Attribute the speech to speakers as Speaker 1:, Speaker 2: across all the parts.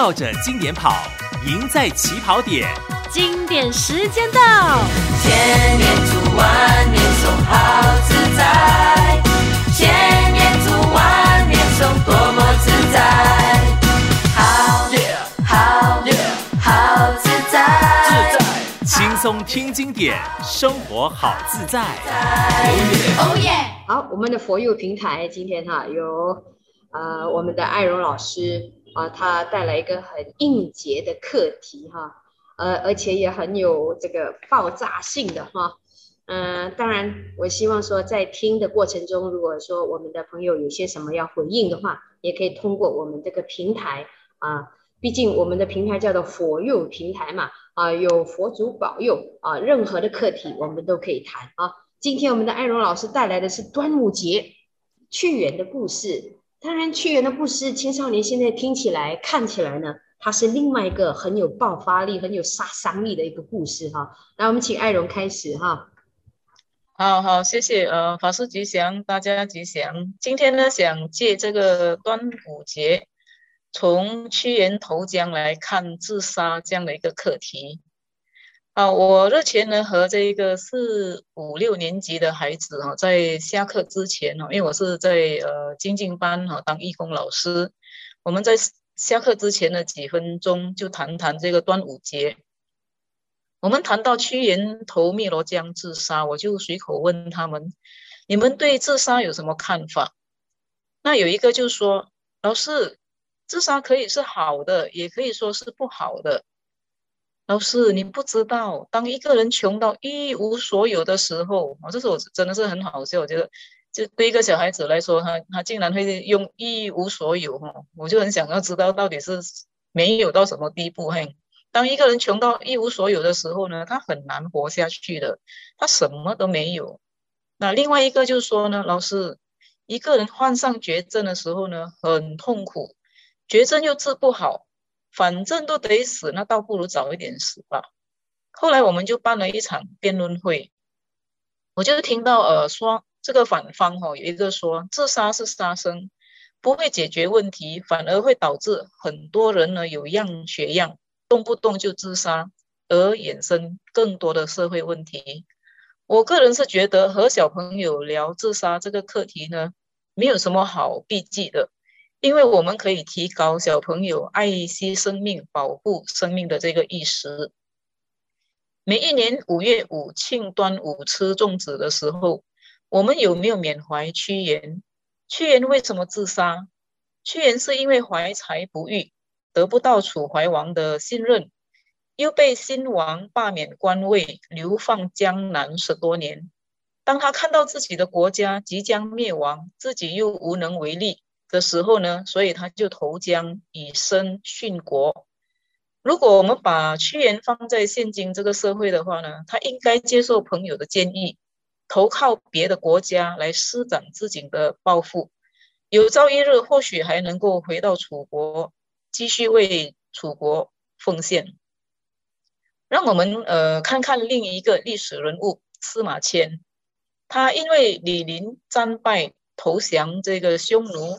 Speaker 1: 绕着经典跑，赢在起跑点。
Speaker 2: 经典时间到，
Speaker 3: 千年读万年诵，好自在。千年读万年诵，多么自在。好，好，好自在。
Speaker 1: 自在，轻松听经典，生活好自在。
Speaker 3: 哦耶！
Speaker 4: 好，我们的佛佑平台今天哈有呃我们的艾荣老师。啊，他带来一个很应节的课题哈，呃，而且也很有这个爆炸性的哈，嗯、当然，我希望说在听的过程中，如果说我们的朋友有些什么要回应的话，也可以通过我们这个平台啊，毕竟我们的平台叫做佛佑平台嘛，啊，有佛祖保佑啊，任何的课题我们都可以谈啊。今天我们的艾荣老师带来的是端午节屈原的故事。当然，屈原的故事，青少年现在听起来、看起来呢，它是另外一个很有爆发力、很有杀伤力的一个故事哈。那我们请艾荣开始哈。
Speaker 5: 好好，谢谢呃，法师吉祥，大家吉祥。今天呢，想借这个端午节，从屈原投江来看自杀这样的一个课题。啊，我日前呢和这个四五六年级的孩子哈，在下课之前哈，因为我是在呃精进班哈当义工老师，我们在下课之前的几分钟就谈谈这个端午节。我们谈到屈原投汨罗江自杀，我就随口问他们：你们对自杀有什么看法？那有一个就说：老师，自杀可以是好的，也可以说是不好的。老师，你不知道，当一个人穷到一无所有的时候，啊，这是我真的是很好笑。我觉得，就对一个小孩子来说，他他竟然会用一无所有，哈，我就很想要知道到底是没有到什么地步。嘿，当一个人穷到一无所有的时候呢，他很难活下去的，他什么都没有。那另外一个就是说呢，老师，一个人患上绝症的时候呢，很痛苦，绝症又治不好。反正都得死，那倒不如早一点死吧。后来我们就办了一场辩论会，我就听到呃说这个反方哈、哦、有一个说自杀是杀生，不会解决问题，反而会导致很多人呢有样学样，动不动就自杀，而衍生更多的社会问题。我个人是觉得和小朋友聊自杀这个课题呢，没有什么好避忌的。因为我们可以提高小朋友爱惜生命、保护生命的这个意识。每一年五月五庆端午、吃粽子的时候，我们有没有缅怀屈原？屈原为什么自杀？屈原是因为怀才不遇，得不到楚怀王的信任，又被新王罢免官位，流放江南十多年。当他看到自己的国家即将灭亡，自己又无能为力。的时候呢，所以他就投江以身殉国。如果我们把屈原放在现今这个社会的话呢，他应该接受朋友的建议，投靠别的国家来施展自己的抱负。有朝一日或许还能够回到楚国，继续为楚国奉献。让我们呃看看另一个历史人物司马迁，他因为李陵战败。投降这个匈奴，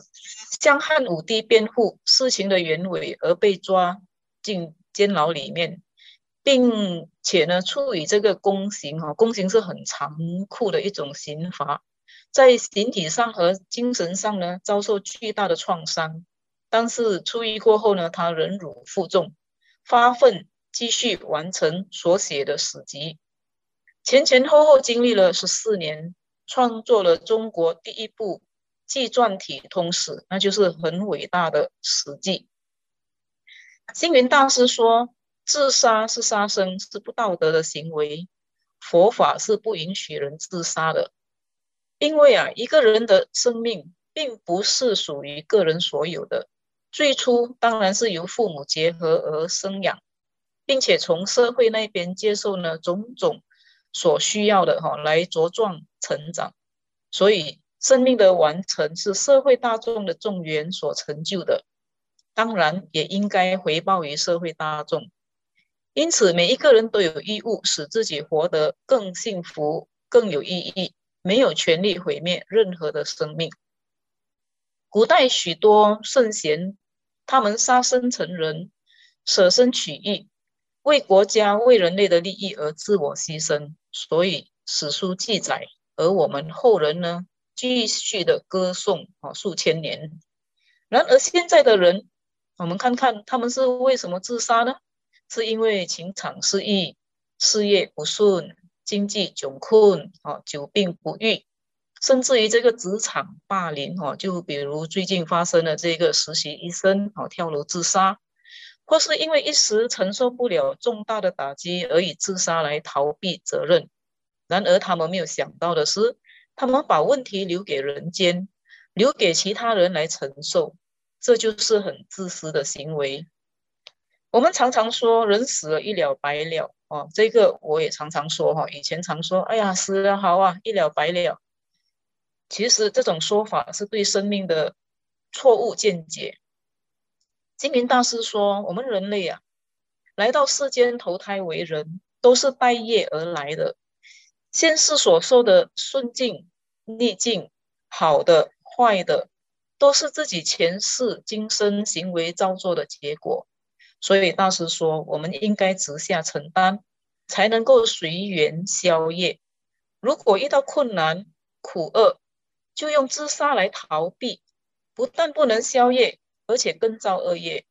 Speaker 5: 向汉武帝辩护事情的原委而被抓进监牢里面，并且呢处以这个宫刑哈，宫刑是很残酷的一种刑罚，在形体上和精神上呢遭受巨大的创伤，但是出狱过后呢，他忍辱负重，发奋继续完成所写的史籍，前前后后经历了十四年。创作了中国第一部纪传体通史，那就是很伟大的《史记》。星云大师说：“自杀是杀生，是不道德的行为。佛法是不允许人自杀的，因为啊，一个人的生命并不是属于个人所有的。最初当然是由父母结合而生养，并且从社会那边接受呢种种。”所需要的哈来茁壮成长，所以生命的完成是社会大众的众缘所成就的，当然也应该回报于社会大众。因此，每一个人都有义务使自己活得更幸福、更有意义，没有权利毁灭任何的生命。古代许多圣贤他们杀生成人，舍身取义，为国家、为人类的利益而自我牺牲，所以史书记载，而我们后人呢，继续的歌颂啊数千年。然而现在的人，我们看看他们是为什么自杀呢？是因为情场失意，事业不顺，经济窘困啊，久病不愈。甚至于这个职场霸凌，哈，就比如最近发生的这个实习医生，哈，跳楼自杀，或是因为一时承受不了重大的打击而以自杀来逃避责任。然而他们没有想到的是，他们把问题留给人间，留给其他人来承受，这就是很自私的行为。我们常常说人死了，一了百了，哦，这个我也常常说，哈，以前常说，哎呀，死了好啊，一了百了。其实这种说法是对生命的错误见解。星云大师说：“我们人类啊，来到世间投胎为人，都是带业而来的。现世所受的顺境、逆境，好的、坏的，都是自己前世今生行为造作的结果。所以大师说，我们应该直下承担，才能够随缘消业。如果遇到困难、苦厄，就用自杀来逃避，不但不能消业，而且更造恶业。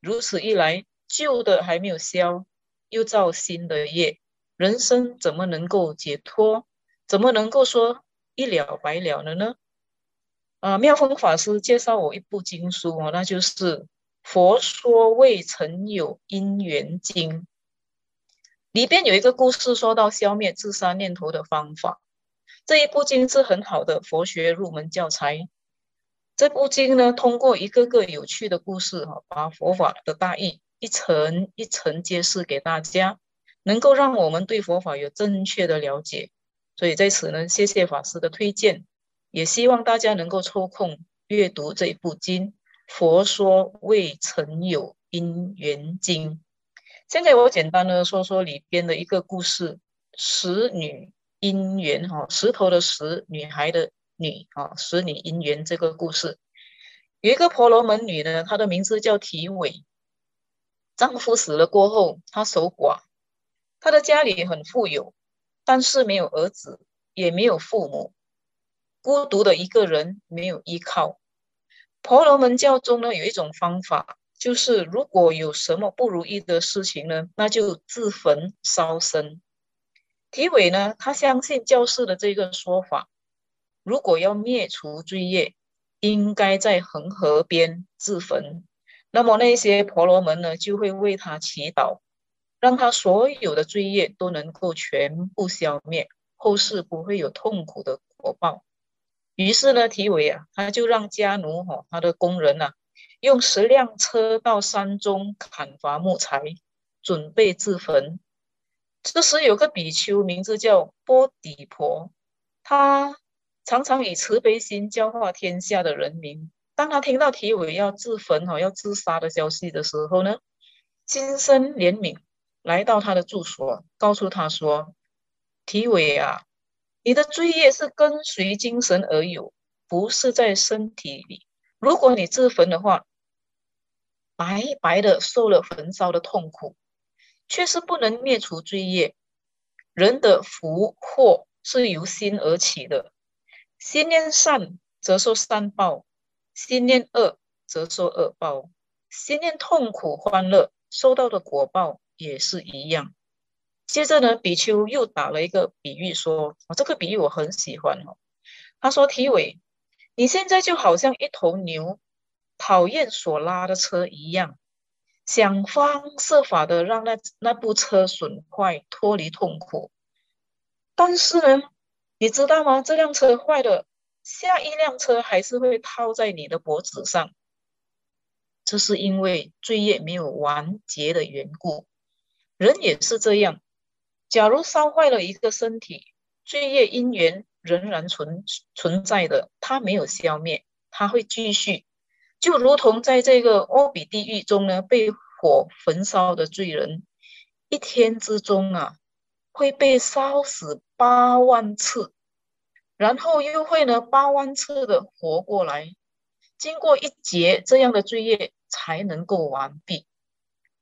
Speaker 5: 如此一来，旧的还没有消，又造新的业，人生怎么能够解脱？怎么能够说一了百了了呢？啊，妙峰法师介绍我一部经书哦，那就是《佛说未曾有因缘经》，里边有一个故事，说到消灭自杀念头的方法。这一部经是很好的佛学入门教材。这部经呢，通过一个个有趣的故事，哈，把佛法的大义一层一层揭示给大家，能够让我们对佛法有正确的了解。所以在此呢，谢谢法师的推荐，也希望大家能够抽空阅读这一部经《佛说未曾有因缘经》。现在我简单的说说里边的一个故事：石女。因缘哈，石头的石，女孩的女啊，石女因缘这个故事，有一个婆罗门女呢，她的名字叫提伟。丈夫死了过后，她守寡，他的家里很富有，但是没有儿子，也没有父母，孤独的一个人，没有依靠。婆罗门教中呢，有一种方法，就是如果有什么不如意的事情呢，那就自焚烧身。提尾呢，他相信教士的这个说法，如果要灭除罪业，应该在恒河边自焚。那么那些婆罗门呢，就会为他祈祷，让他所有的罪业都能够全部消灭，后世不会有痛苦的果报。于是呢，提尾啊，他就让家奴哈，他的工人啊，用十辆车到山中砍伐木材，准备自焚。这时有个比丘，名字叫波底婆，他常常以慈悲心教化天下的人民。当他听到提尾要自焚、哈要自杀的消息的时候呢，心生怜悯，来到他的住所，告诉他说：“提伟啊，你的罪业是跟随精神而有，不是在身体里。如果你自焚的话，白白的受了焚烧的痛苦。”却是不能灭除罪业。人的福祸是由心而起的，心念善则受善报，心念恶则受恶报。心念痛苦欢乐，受到的果报也是一样。接着呢，比丘又打了一个比喻说：“这个比喻我很喜欢哦。”他说：“提委，你现在就好像一头牛，讨厌所拉的车一样。”想方设法的让那那部车损坏，脱离痛苦。但是呢，你知道吗？这辆车坏了，下一辆车还是会套在你的脖子上。这是因为罪业没有完结的缘故。人也是这样。假如烧坏了一个身体，罪业因缘仍然存存在的，它没有消灭，它会继续。就如同在这个阿比地狱中呢，被火焚烧的罪人，一天之中啊，会被烧死八万次，然后又会呢八万次的活过来。经过一劫这样的罪业，才能够完毕。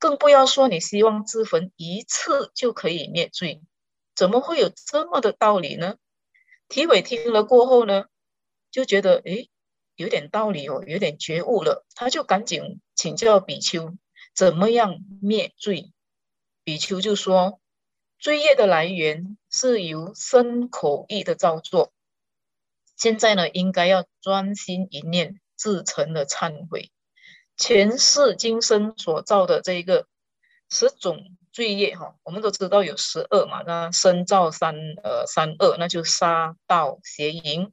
Speaker 5: 更不要说你希望自焚一次就可以灭罪，怎么会有这么的道理呢？体委听了过后呢，就觉得诶，有点道理哦，有点觉悟了，他就赶紧请教比丘，怎么样灭罪？比丘就说，罪业的来源是由身口意的造作，现在呢，应该要专心一念，至诚的忏悔。前世今生所造的这一个十种罪业哈，我们都知道有十恶嘛，那身造三呃三恶，那就杀盗邪淫；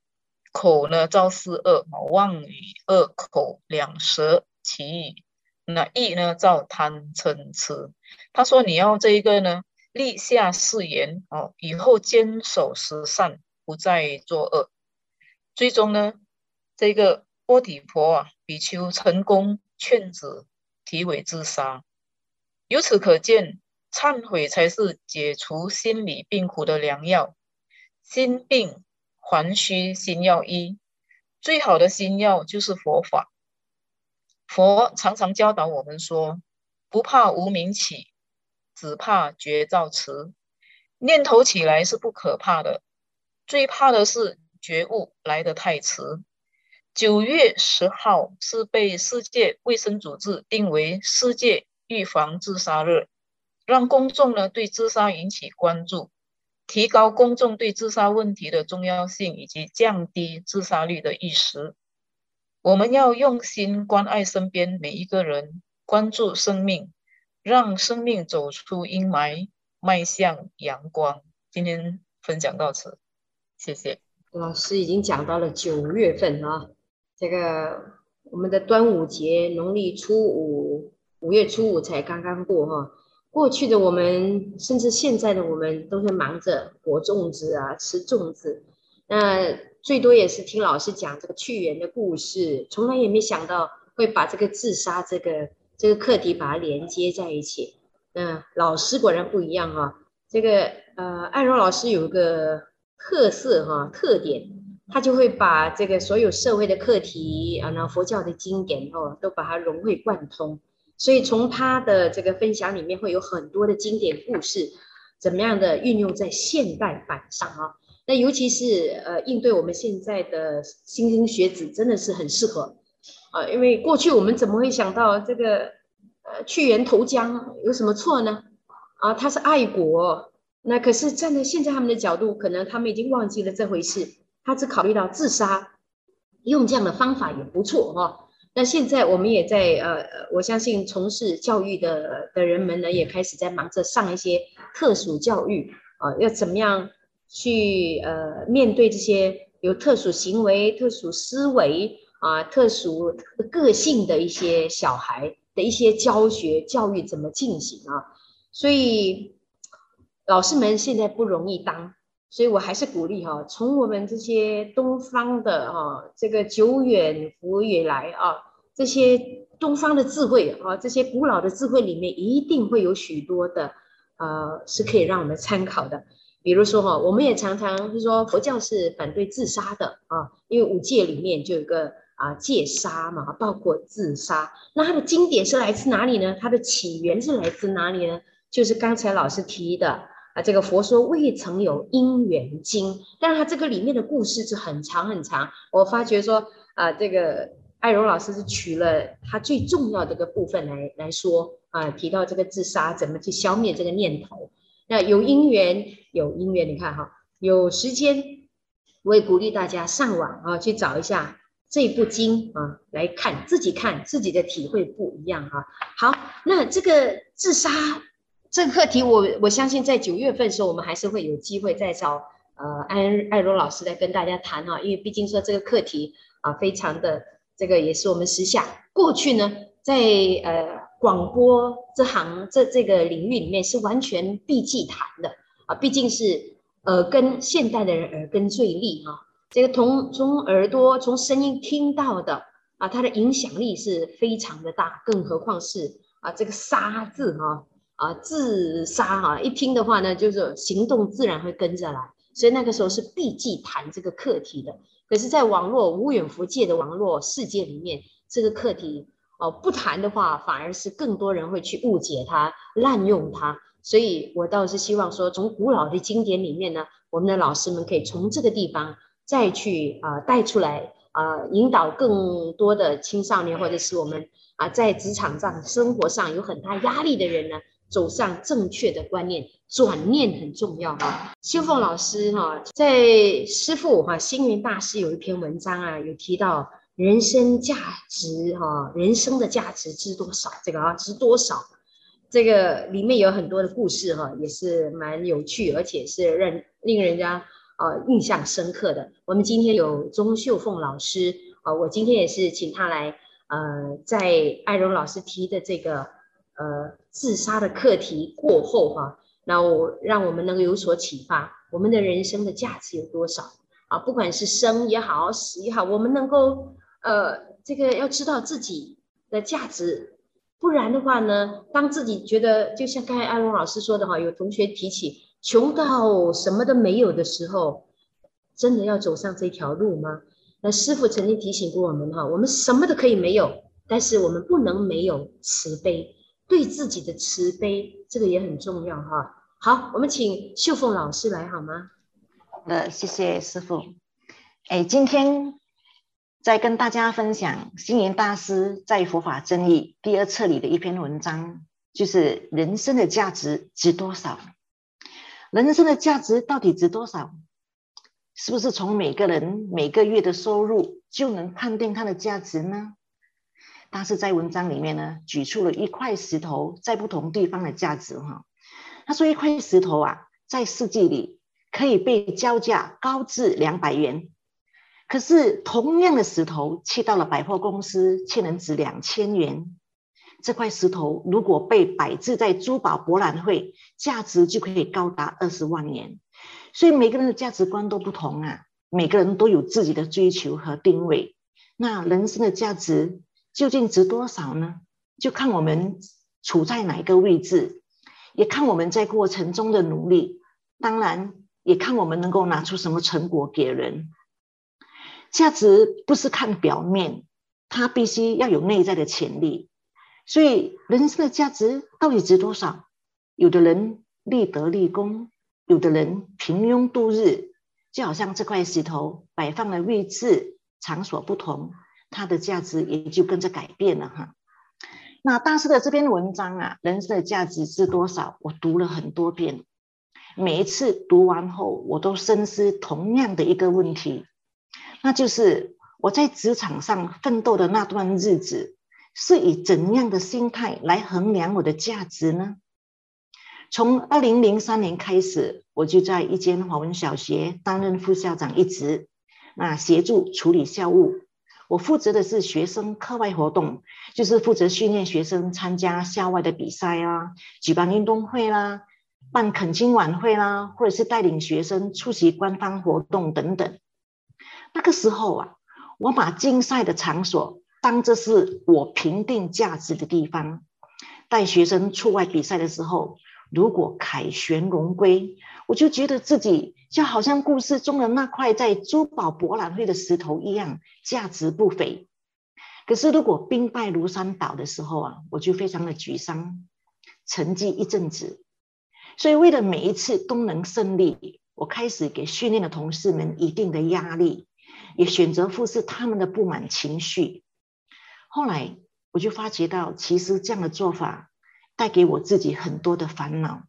Speaker 5: 口呢造四恶，妄语恶口两舌其语；那意呢造贪嗔痴。他说你要这一个呢，立下誓言哦，以后坚守十善，不再作恶。最终呢，这个波底婆啊，比丘成功。劝止体委自杀，由此可见，忏悔才是解除心理病苦的良药。心病还需心药医，最好的心药就是佛法。佛常常教导我们说：不怕无明起，只怕觉照迟。念头起来是不可怕的，最怕的是觉悟来得太迟。九月十号是被世界卫生组织定为世界预防自杀日，让公众呢对自杀引起关注，提高公众对自杀问题的重要性以及降低自杀率的意识。我们要用心关爱身边每一个人，关注生命，让生命走出阴霾，迈向阳光。今天分享到此，谢谢。
Speaker 4: 老师已经讲到了九月份啊。这个我们的端午节，农历初五，五月初五才刚刚过哈。过去的我们，甚至现在的我们，都是忙着裹粽子啊，吃粽子。那最多也是听老师讲这个屈原的故事，从来也没想到会把这个自杀这个这个课题把它连接在一起。嗯，老师果然不一样哈。这个呃，爱柔老师有一个特色哈，特点。他就会把这个所有社会的课题啊，那佛教的经典哦，都把它融会贯通。所以从他的这个分享里面，会有很多的经典故事，怎么样的运用在现代版上啊？那尤其是呃，应对我们现在的莘莘学子，真的是很适合啊。因为过去我们怎么会想到这个呃去源投江有什么错呢？啊，他是爱国，那可是站在现在他们的角度，可能他们已经忘记了这回事。他只考虑到自杀，用这样的方法也不错哈。那现在我们也在呃，我相信从事教育的的人们呢，也开始在忙着上一些特殊教育啊，要怎么样去呃面对这些有特殊行为、特殊思维啊、特殊个性的一些小孩的一些教学教育怎么进行啊？所以老师们现在不容易当。所以我还是鼓励哈，从我们这些东方的哈，这个久远佛以来啊，这些东方的智慧啊，这些古老的智慧里面，一定会有许多的呃，是可以让我们参考的。比如说哈，我们也常常就说佛教是反对自杀的啊，因为五戒里面就有一个啊戒杀嘛，包括自杀。那它的经典是来自哪里呢？它的起源是来自哪里呢？就是刚才老师提的。啊，这个佛说未曾有因缘经，但是它这个里面的故事是很长很长。我发觉说，啊，这个艾柔老师是取了他最重要的一个部分来来说，啊，提到这个自杀怎么去消灭这个念头。那有因缘，有因缘，你看哈，有时间，我也鼓励大家上网啊去找一下这部经啊来看，自己看自己的体会不一样哈。好，那这个自杀。这个课题我，我相信在九月份的时候，我们还是会有机会再找呃爱爱柔老师来跟大家谈哈，因为毕竟说这个课题啊，非常的这个也是我们时下过去呢，在呃广播这行这这个领域里面是完全避忌谈的啊，毕竟是耳根现代的人耳根最利哈，这个从从耳朵从声音听到的啊，它的影响力是非常的大，更何况是啊这个沙字哈。啊，啊自杀哈、啊，一听的话呢，就是行动自然会跟着来，所以那个时候是避忌谈这个课题的。可是，在网络无远弗届的网络世界里面，这个课题哦，不谈的话，反而是更多人会去误解它、滥用它。所以我倒是希望说，从古老的经典里面呢，我们的老师们可以从这个地方再去啊、带出来啊、引导更多的青少年或者是我们啊、在职场上、生活上有很大压力的人呢，走上正确的观念，转念很重要哈。秀凤老师哈，在师父哈星云大师有一篇文章啊，有提到人生价值哈，人生的价值值多少？这个啊，值多少？这个里面有很多的故事哈，也是蛮有趣，而且是让令人家啊印象深刻的。我们今天有钟秀凤老师啊，我今天也是请他来呃，在艾荣老师提的这个呃自杀的课题过后哈，那我让我们能有所启发，我们的人生的价值有多少啊？不管是生也好，死也好，我们能够呃这个要知道自己的价值。不然的话呢，当自己觉得就像刚才艾龙老师说的哈，有同学提起穷到什么都没有的时候，真的要走上这条路吗？那师父曾经提醒过我们哈，我们什么都可以没有，但是我们不能没有慈悲，对自己的慈悲，这个也很重要哈。好，我们请秀凤老师来好吗？
Speaker 6: 好的，谢谢师父。哎，今天。再跟大家分享星云大师在《佛法真义》第二册里的一篇文章，就是人生的价值值多少？人生的价值到底值多少？是不是从每个人每个月的收入就能判定它的价值呢？他是在文章里面呢，举出了一块石头在不同地方的价值哈。他说一块石头啊，在市集里可以被交价高至两百元。可是同样的石头，去到了百货公司，却能值两千元。这块石头如果被摆置在珠宝博览会，价值就可以高达二十万元。所以每个人的价值观都不同啊，每个人都有自己的追求和定位。那人生的价值究竟值多少呢？就看我们处在哪一个位置，也看我们在过程中的努力，当然也看我们能够拿出什么成果给人。价值不是看表面，它必须要有内在的潜力。所以，人生的价值到底值多少？有的人立德立功，有的人平庸度日。就好像这块石头摆放的位置、场所不同，它的价值也就跟着改变了哈。那大师的这篇文章啊，人生的价值是多少？我读了很多遍，每一次读完后，我都深思同样的一个问题。那就是我在职场上奋斗的那段日子，是以怎样的心态来衡量我的价值呢？从二零零三年开始，我就在一间华文小学担任副校长一职，那协助处理校务。我负责的是学生课外活动，就是负责训练学生参加校外的比赛啊，举办运动会啦，办恳亲晚会啦，或者是带领学生出席官方活动等等。那个时候啊，我把竞赛的场所当作是我评定价值的地方。带学生出外比赛的时候，如果凯旋荣归，我就觉得自己就好像故事中的那块在珠宝博览会的石头一样，价值不菲。可是如果兵败如山倒的时候啊，我就非常的沮丧，沉寂一阵子。所以为了每一次都能胜利，我开始给训练的同事们一定的压力。也选择忽视他们的不满情绪。后来我就发觉到，其实这样的做法带给我自己很多的烦恼，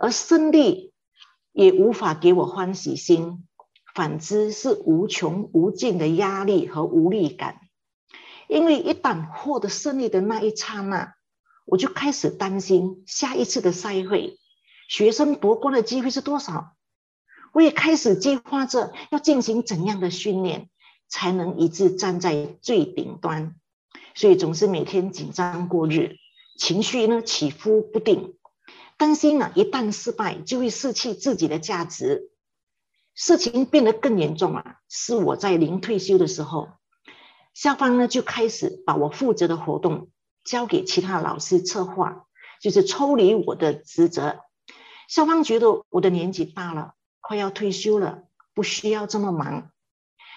Speaker 6: 而胜利也无法给我欢喜心，反之是无穷无尽的压力和无力感。因为一旦获得胜利的那一刹那，我就开始担心下一次的赛会，学生夺冠的机会是多少。我也开始计划着要进行怎样的训练，才能一直站在最顶端，所以总是每天紧张过日，情绪呢起伏不定，担心呢一旦失败就会失去自己的价值。事情变得更严重啊，是我在临退休的时候，校方呢就开始把我负责的活动交给其他老师策划，就是抽离我的职责。校方觉得我的年纪大了。快要退休了，不需要这么忙。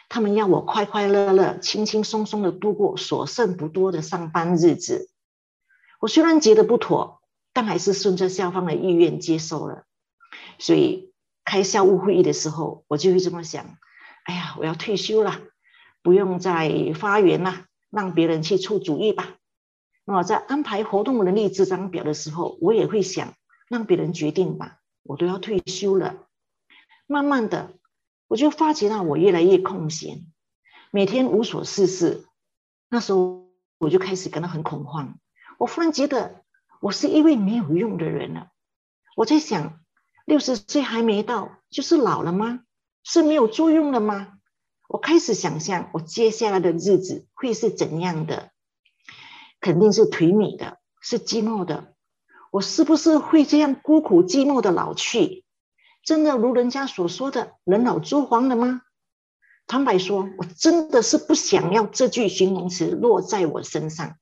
Speaker 6: 他们要我快快乐乐、轻轻松松的度过所剩不多的上班日子。我虽然觉得不妥，但还是顺着校方的意愿接受了。所以开校务会议的时候，我就会这么想：哎呀，我要退休了，不用再发言了，让别人去出主意吧。那么在安排活动能力这张表的时候，我也会想，让别人决定吧。我都要退休了，慢慢的，我就发觉到我越来越空闲，每天无所事事。那时候我就开始感到很恐慌。我忽然觉得我是一位没有用的人了。我在想，六十岁还没到，就是老了吗？是没有作用了吗？我开始想象我接下来的日子会是怎样的，肯定是颓靡的，是寂寞的。我是不是会这样孤苦寂寞的老去？真的如人家所说的“人老珠黄”了吗？坦白说，我真的是不想要这句形容词落在我身上。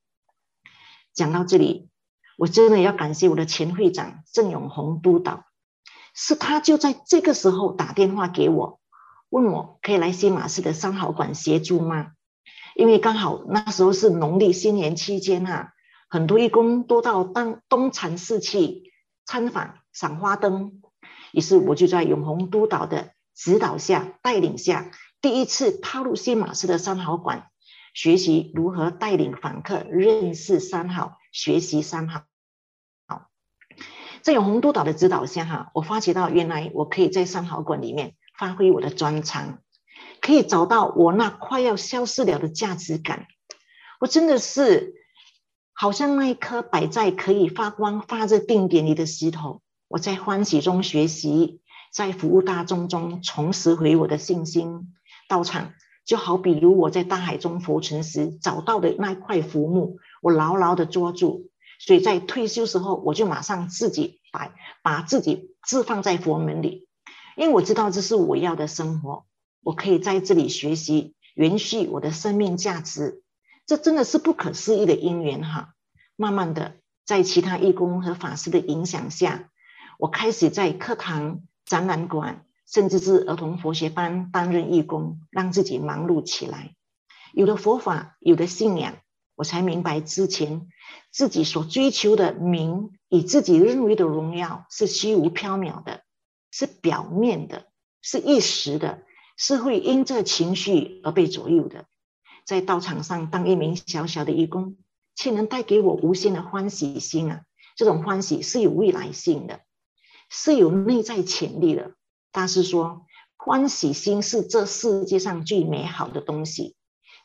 Speaker 6: 讲到这里，我真的要感谢我的前会长郑永红督导，是他就在这个时候打电话给我，问我可以来新马市的三好馆协助吗？因为刚好那时候是农历新年期间啊，很多义工都到当东禅寺去参访赏花灯，于是我就在永红督导的指导下、带领下，第一次踏入新马市的三好馆。学习如何带领访客认识三好，学习三好。好，在永红督导的指导下，哈，我发觉到原来我可以在三好馆里面发挥我的专长，可以找到我那快要消失了的价值感。我真的是好像那一颗摆在可以发光发热定点里的石头。我在欢喜中学习，在服务大众中重拾回我的信心。到场。就好比如我在大海中浮沉时找到的那块浮木，我牢牢的抓住。所以在退休时候，我就马上自己把把自己置放在佛门里，因为我知道这是我要的生活，我可以在这里学习，延续我的生命价值。这真的是不可思议的因缘哈！慢慢的，在其他义工和法师的影响下，我开始在课堂、展览馆。甚至是儿童佛学班担任义工，让自己忙碌起来。有了佛法，有了信仰，我才明白之前自己所追求的名，以自己认为的荣耀是虚无缥缈的，是表面的，是一时的，是会因这情绪而被左右的。在道场上当一名小小的义工，却能带给我无限的欢喜心啊！这种欢喜是有未来性的，是有内在潜力的。大师说：“欢喜心是这世界上最美好的东西。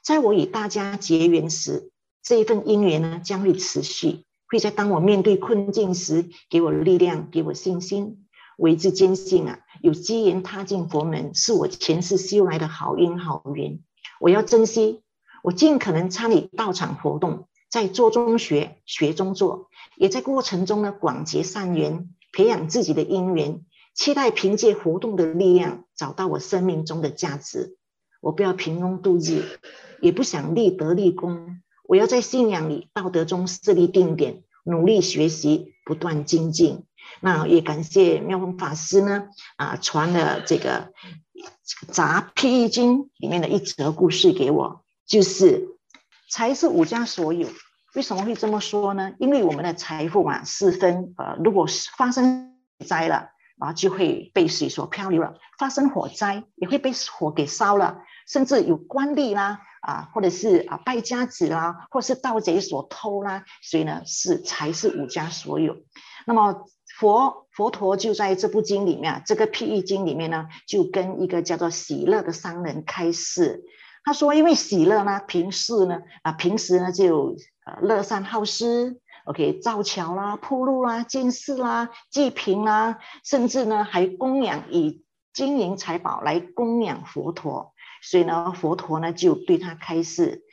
Speaker 6: 在我与大家结缘时，这一份因缘呢将会持续，会在当我面对困境时给我力量，给我信心。我一直坚信啊，有机缘踏进佛门是我前世修来的好因好缘。我要珍惜，我尽可能参与道场活动，在做中学，学中做，也在过程中呢广结善缘，培养自己的因缘。”期待凭借活动的力量找到我生命中的价值。我不要平庸度日，也不想立德立功。我要在信仰里、道德中设立定点，努力学习，不断精进。那也感谢妙峰法师呢，啊，传了这个《杂譬喻经》里面的一则故事给我，就是财是五家所有。为什么会这么说呢？因为我们的财富啊，是分呃，如果发生灾了。啊，就会被水所漂流了；发生火灾，也会被火给烧了；甚至有官吏啦，啊，或者是啊败家子啦，或是盗贼所偷啦，所以呢，是财是五家所有。那么佛佛陀就在这部经里面，这个譬喻经里面呢，就跟一个叫做喜乐的商人开示。他说，因为喜乐呢，平时呢，啊，平时呢就呃乐善好施。OK，造桥啦、铺路啦、建寺啦、祭品啦，甚至呢还供养以金银财宝来供养佛陀。所以呢，佛陀呢就对他开示。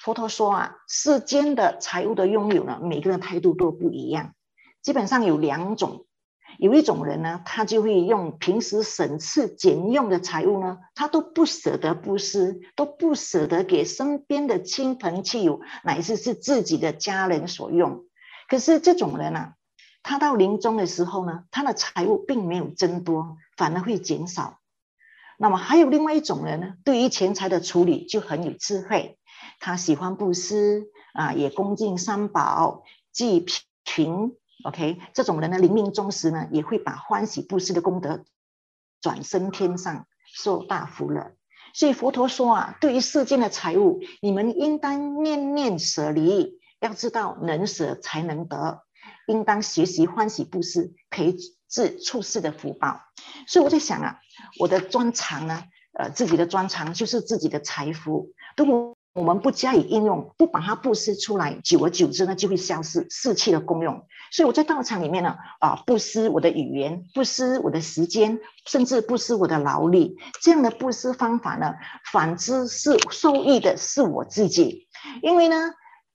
Speaker 6: 佛陀说啊，世间的财物的拥有呢，每个人态度都不一样。基本上有两种，有一种人呢，他就会用平时省吃俭用的财物呢，他都不舍得布施，都不舍得给身边的亲朋戚友，乃至是自己的家人所用。可是这种人啊，他到临终的时候呢，他的财物并没有增多，反而会减少。那么还有另外一种人呢，对于钱财的处理就很有智慧，他喜欢布施啊，也恭敬三宝，济贫。OK，这种人呢，临命终时呢，也会把欢喜布施的功德转生天上，受大福乐。所以佛陀说啊，对于世间的财物，你们应当念念舍离，要知道能舍才能得，应当学习欢喜布施，可以致处世的福报。所以我在想啊，我的专长呢，呃，自己的专长就是自己的财富。如果我们不加以应用，不把它布施出来，久而久之呢，就会消失，失去了功用。所以我在道场里面呢，啊，布施我的语言，布施我的时间，甚至布施我的劳力，这样的布施方法呢，反之是受益的是我自己。因为呢，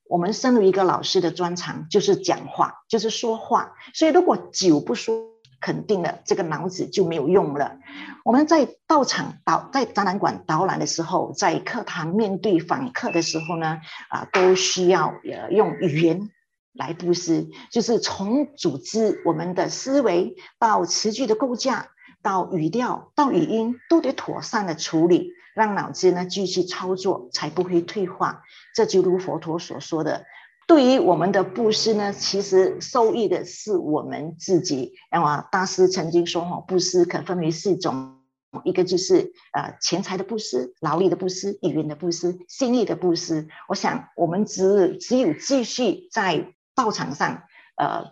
Speaker 6: 我们身为一个老师的专长就是讲话，就是说话，所以如果久不说。肯定了，这个脑子就没有用了。我们在道场导，在展览馆导览的时候，在课堂面对访客的时候呢，啊，都需要呃用语言来布施，就是从组织我们的思维到词句的构架，到语调到语音，都得妥善的处理，让脑子呢继续操作，才不会退化。这就如佛陀所说的。对于我们的布施呢，其实受益的是我们自己。那么大师曾经说，哈，布施可分为四种，一个就是呃钱财的布施、劳力的布施、语言的布施、心意的布施。我想，我们只只有继续在道场上，呃，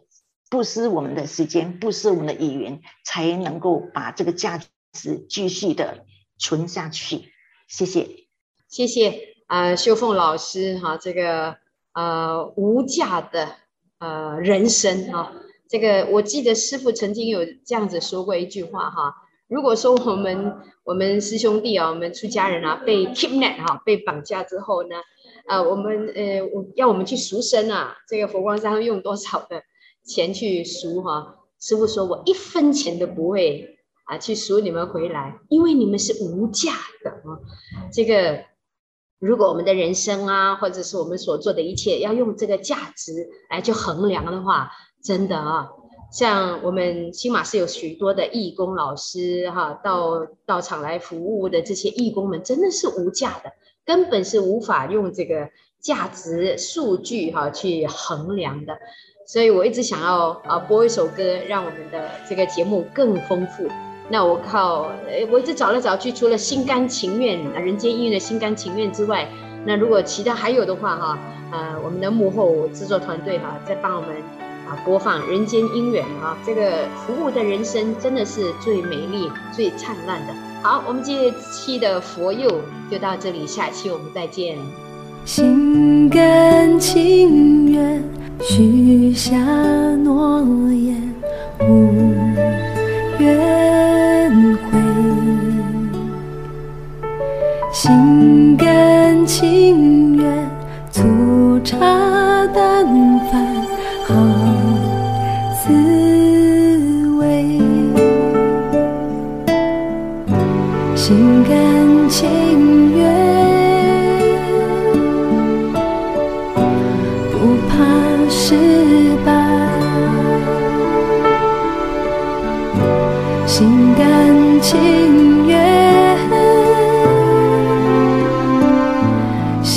Speaker 6: 布施我们的时间，布施我们的语言，才能够把这个价值继续的存下去。谢谢，
Speaker 4: 谢谢啊、呃，秀凤老师哈，这个。呃，无价的呃人生、啊，这个我记得师傅曾经有这样子说过一句话哈、如果说我们我们师兄弟啊，我们出家人啊被 kidnap 哈、被绑架之后呢，呃，我们呃我要我们去赎身啊，这个佛光山用多少的钱去赎哈、师傅说我一分钱都不会啊去赎你们回来，因为你们是无价的啊，这个。如果我们的人生啊，或者是我们所做的一切，要用这个价值来去衡量的话，真的啊，像我们新马是有许多的义工老师哈、啊，到场来服务的这些义工们，真的是无价的，根本是无法用这个价值数据哈、去衡量的。所以我一直想要啊播一首歌，让我们的这个节目更丰富。那我靠，诶，我一直找来找去，除了心甘情愿，人间音乐的心甘情愿之外，那如果其他还有的话哈，呃，我们的幕后制作团队哈，在帮我们啊播放人间音乐啊，这个服务的人生真的是最美丽、最灿烂的。好，我们这一期的佛佑就到这里，下期我们再见。
Speaker 3: 心甘情愿许下诺言，无怨。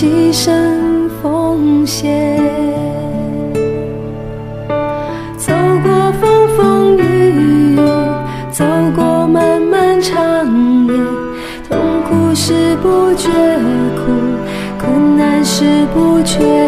Speaker 3: 牺牲奉献，走过风风雨雨，走过漫漫长夜，痛苦时不觉苦，困难时不觉。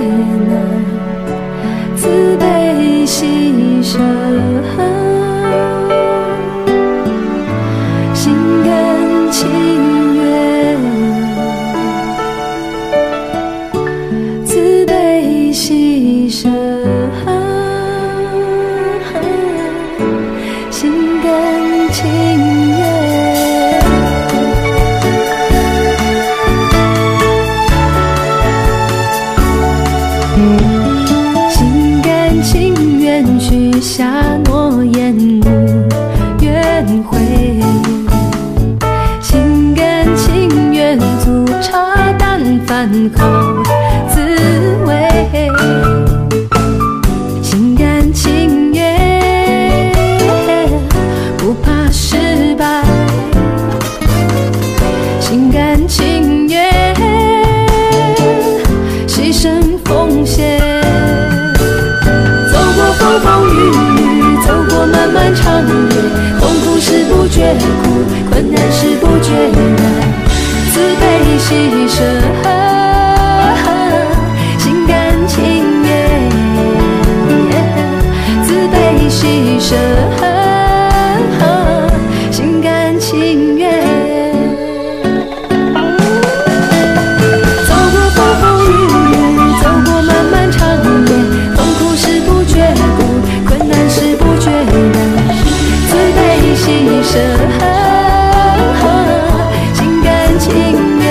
Speaker 3: 好滋味，心甘情愿，不怕失败，心甘情愿，牺牲奉献。走过风风雨雨，走过漫漫长夜，痛苦时不觉苦，困难时不觉难，慈悲牺牲。舍，心甘情愿。走过风风雨雨，走过漫漫长夜，痛苦时不觉苦，困难时不觉难。慈悲喜舍，
Speaker 1: 心甘情愿。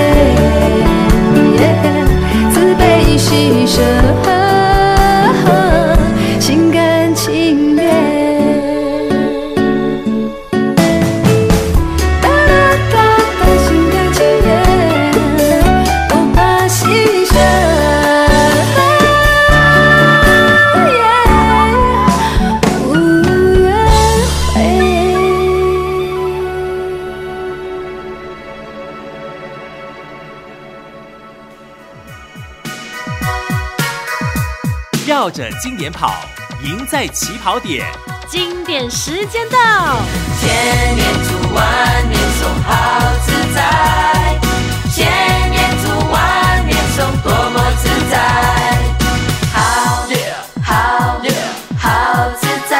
Speaker 1: 慈悲牺牲。着经典跑，赢在起跑点。
Speaker 2: 经典时间到，
Speaker 7: 千年祝万年颂好自在，千年祝万年颂多么自在，好好好自在，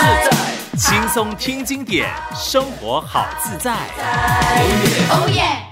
Speaker 1: 自在轻松听经典，生活好自在。
Speaker 7: 哦耶哦耶！